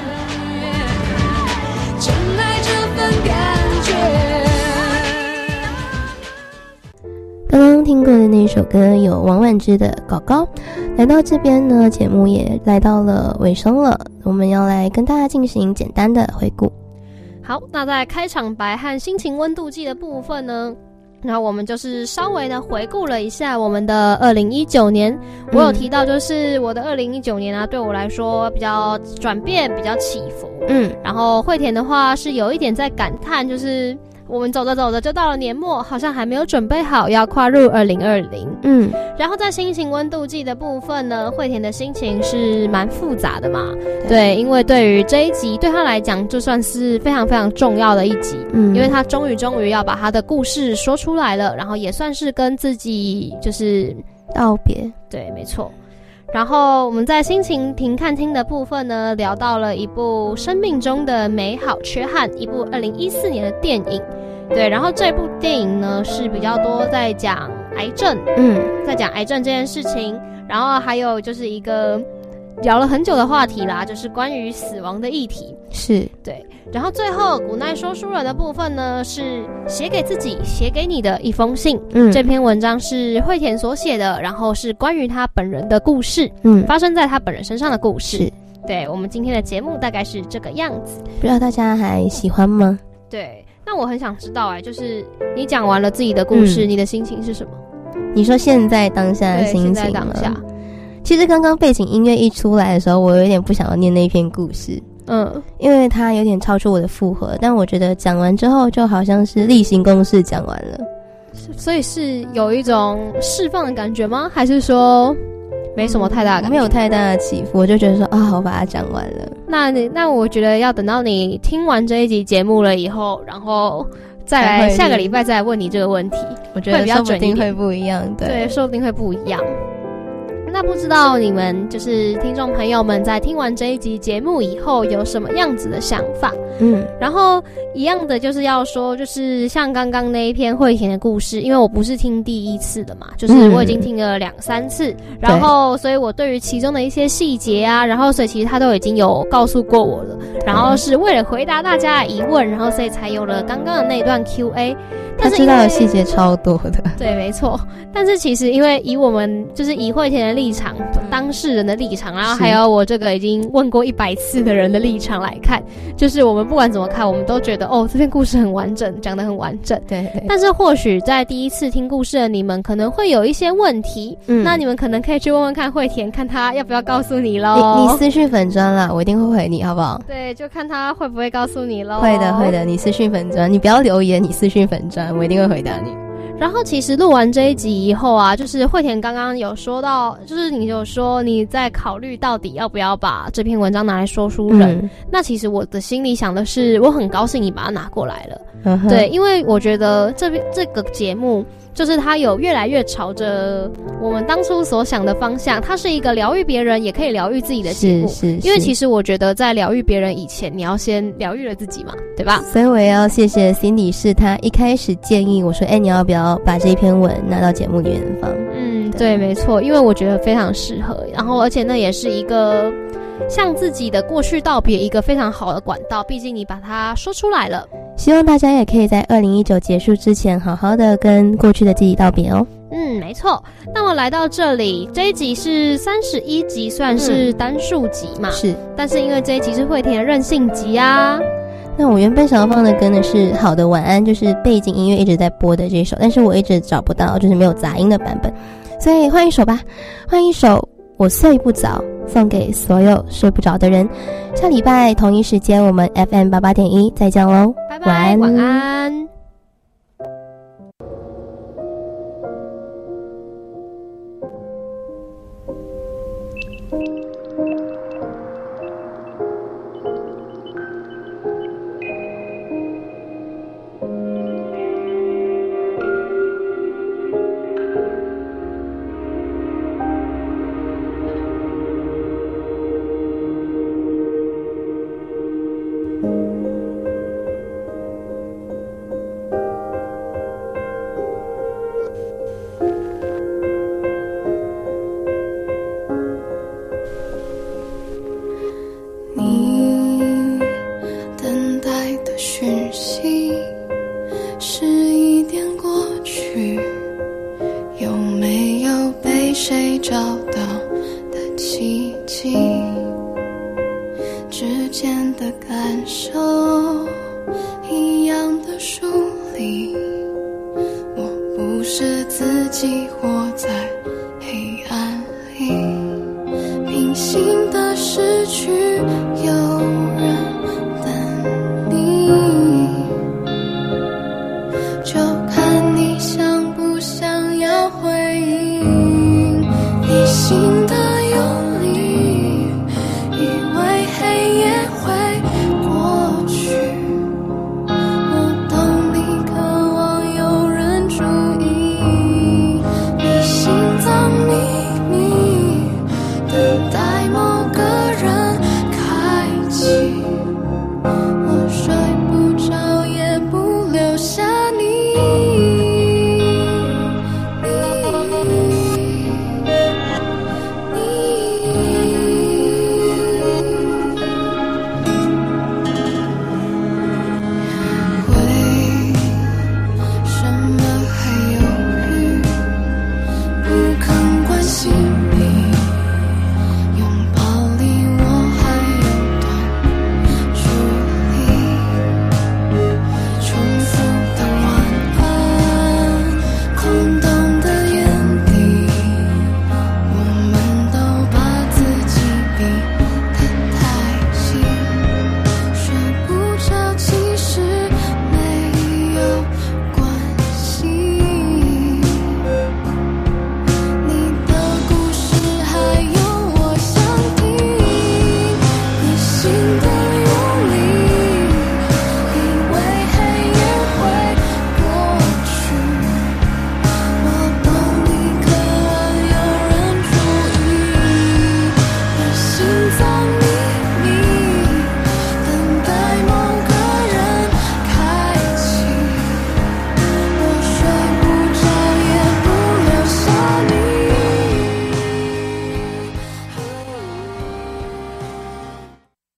刚刚听过的那首歌有王婉之的《狗狗》。来到这边呢，节目也来到了尾声了，我们要来跟大家进行简单的回顾。好，那在开场白和心情温度计的部分呢？然后我们就是稍微的回顾了一下我们的二零一九年，我有提到就是我的二零一九年啊，对我来说比较转变，比较起伏。嗯，然后惠田的话是有一点在感叹，就是我们走着走着就到了年末，好像还没有准备好要跨入二零二零。嗯，然后在心情温度计的部分呢，惠田的心情是蛮复杂的嘛。对，因为对于这一集对他来讲，就算是非常非常重要的一集。嗯，因为他终于终于要把他的故事说出来了，然后也算是跟自己就是道别。对，没错。然后我们在心情停看听的部分呢，聊到了一部生命中的美好缺憾，一部二零一四年的电影。对，然后这部电影呢是比较多在讲癌症，嗯，在讲癌症这件事情，然后还有就是一个聊了很久的话题啦，就是关于死亡的议题。是对，然后最后古奈说书人的部分呢，是写给自己、写给你的一封信。嗯，这篇文章是惠田所写的，然后是关于他本人的故事，嗯，发生在他本人身上的故事。对我们今天的节目大概是这个样子。不知道大家还喜欢吗？对，那我很想知道哎、就是你讲完了自己的故事，嗯你的心情是什么？你说现在当下的心情吗在当下。其实刚刚背景音乐一出来的时候，我有点不想要念那篇故事，嗯，因为它有点超出我的负荷。但我觉得讲完之后，就好像是例行公事讲完了。所以是有一种释放的感觉吗？还是说没什么太大的感觉？没有太大的起伏，我就觉得说啊，我把它讲完了。那你那我觉得要等到你听完这一集节目了以后，然后再来下个礼拜再来问你这个问题，我觉得说不定会不一样。对，对，说不定会不一样。那不知道你们就是听众朋友们在听完这一集节目以后有什么样子的想法？嗯，然后一样的就是要说，就是像刚刚那一篇惠田的故事，因为我不是听第一次的嘛，就是嗯我已经听了两三次，然后所以我对于其中的一些细节啊，然后所以其实他都已经有告诉过我了，然后是为了回答大家的疑问，然后所以才有了刚刚的那一段 Q&A。他知道的细节超多的。对，没错。但是其实因为以我们就是以惠田的立场、当事人的立场，然后还有我这个已经问过一百次的人的立场来看，就是我们不管怎么看，我们都觉得哦，这篇故事很完整，讲得很完整。对对。但是或许在第一次听故事的你们可能会有一些问题，嗯那你们可能可以去问问看惠田，看他要不要告诉你你喽。你私讯粉砖啦，我一定会回你，好不好？对，就看他会不会告诉你喽。会的，会的。你私讯粉砖，你不要留言，你私讯粉砖，我一定会回答你。然后其实录完这一集以后啊，就是惠田刚刚有说到，就是你有说你在考虑到底要不要把这篇文章拿来说书人。嗯那其实我的心里想的是，我很高兴你把它拿过来了。嗯对，因为我觉得这边这个节目就是它有越来越朝着我们当初所想的方向。它是一个疗愈别人，也可以疗愈自己的节目。是是，因为其实我觉得在疗愈别人以前，你要先疗愈了自己嘛，对吧？所以我也要谢谢 Cindy，是他一开始建议我说：“哎，你要不要把这篇文拿到节目里面放？”嗯，对，没错，因为我觉得非常适合。然后，而且那也是一个。向自己的过去道别，一个非常好的管道。毕竟你把它说出来了，希望大家也可以在二零一九结束之前，好好的跟过去的自己道别哦。嗯，没错。那么来到这里，这一集是三十一集，算是单数集嘛？是。但是因为这一集是惠田的任性集啊，那我原本想要放的歌呢是《好的晚安》，就是背景音乐一直在播的这首，但是我一直找不到，就是没有杂音的版本，所以换一首吧，换一首。我睡不着，送给所有睡不着的人。下礼拜同一时间，我们 FM 八八点一再见喽，拜拜，晚安。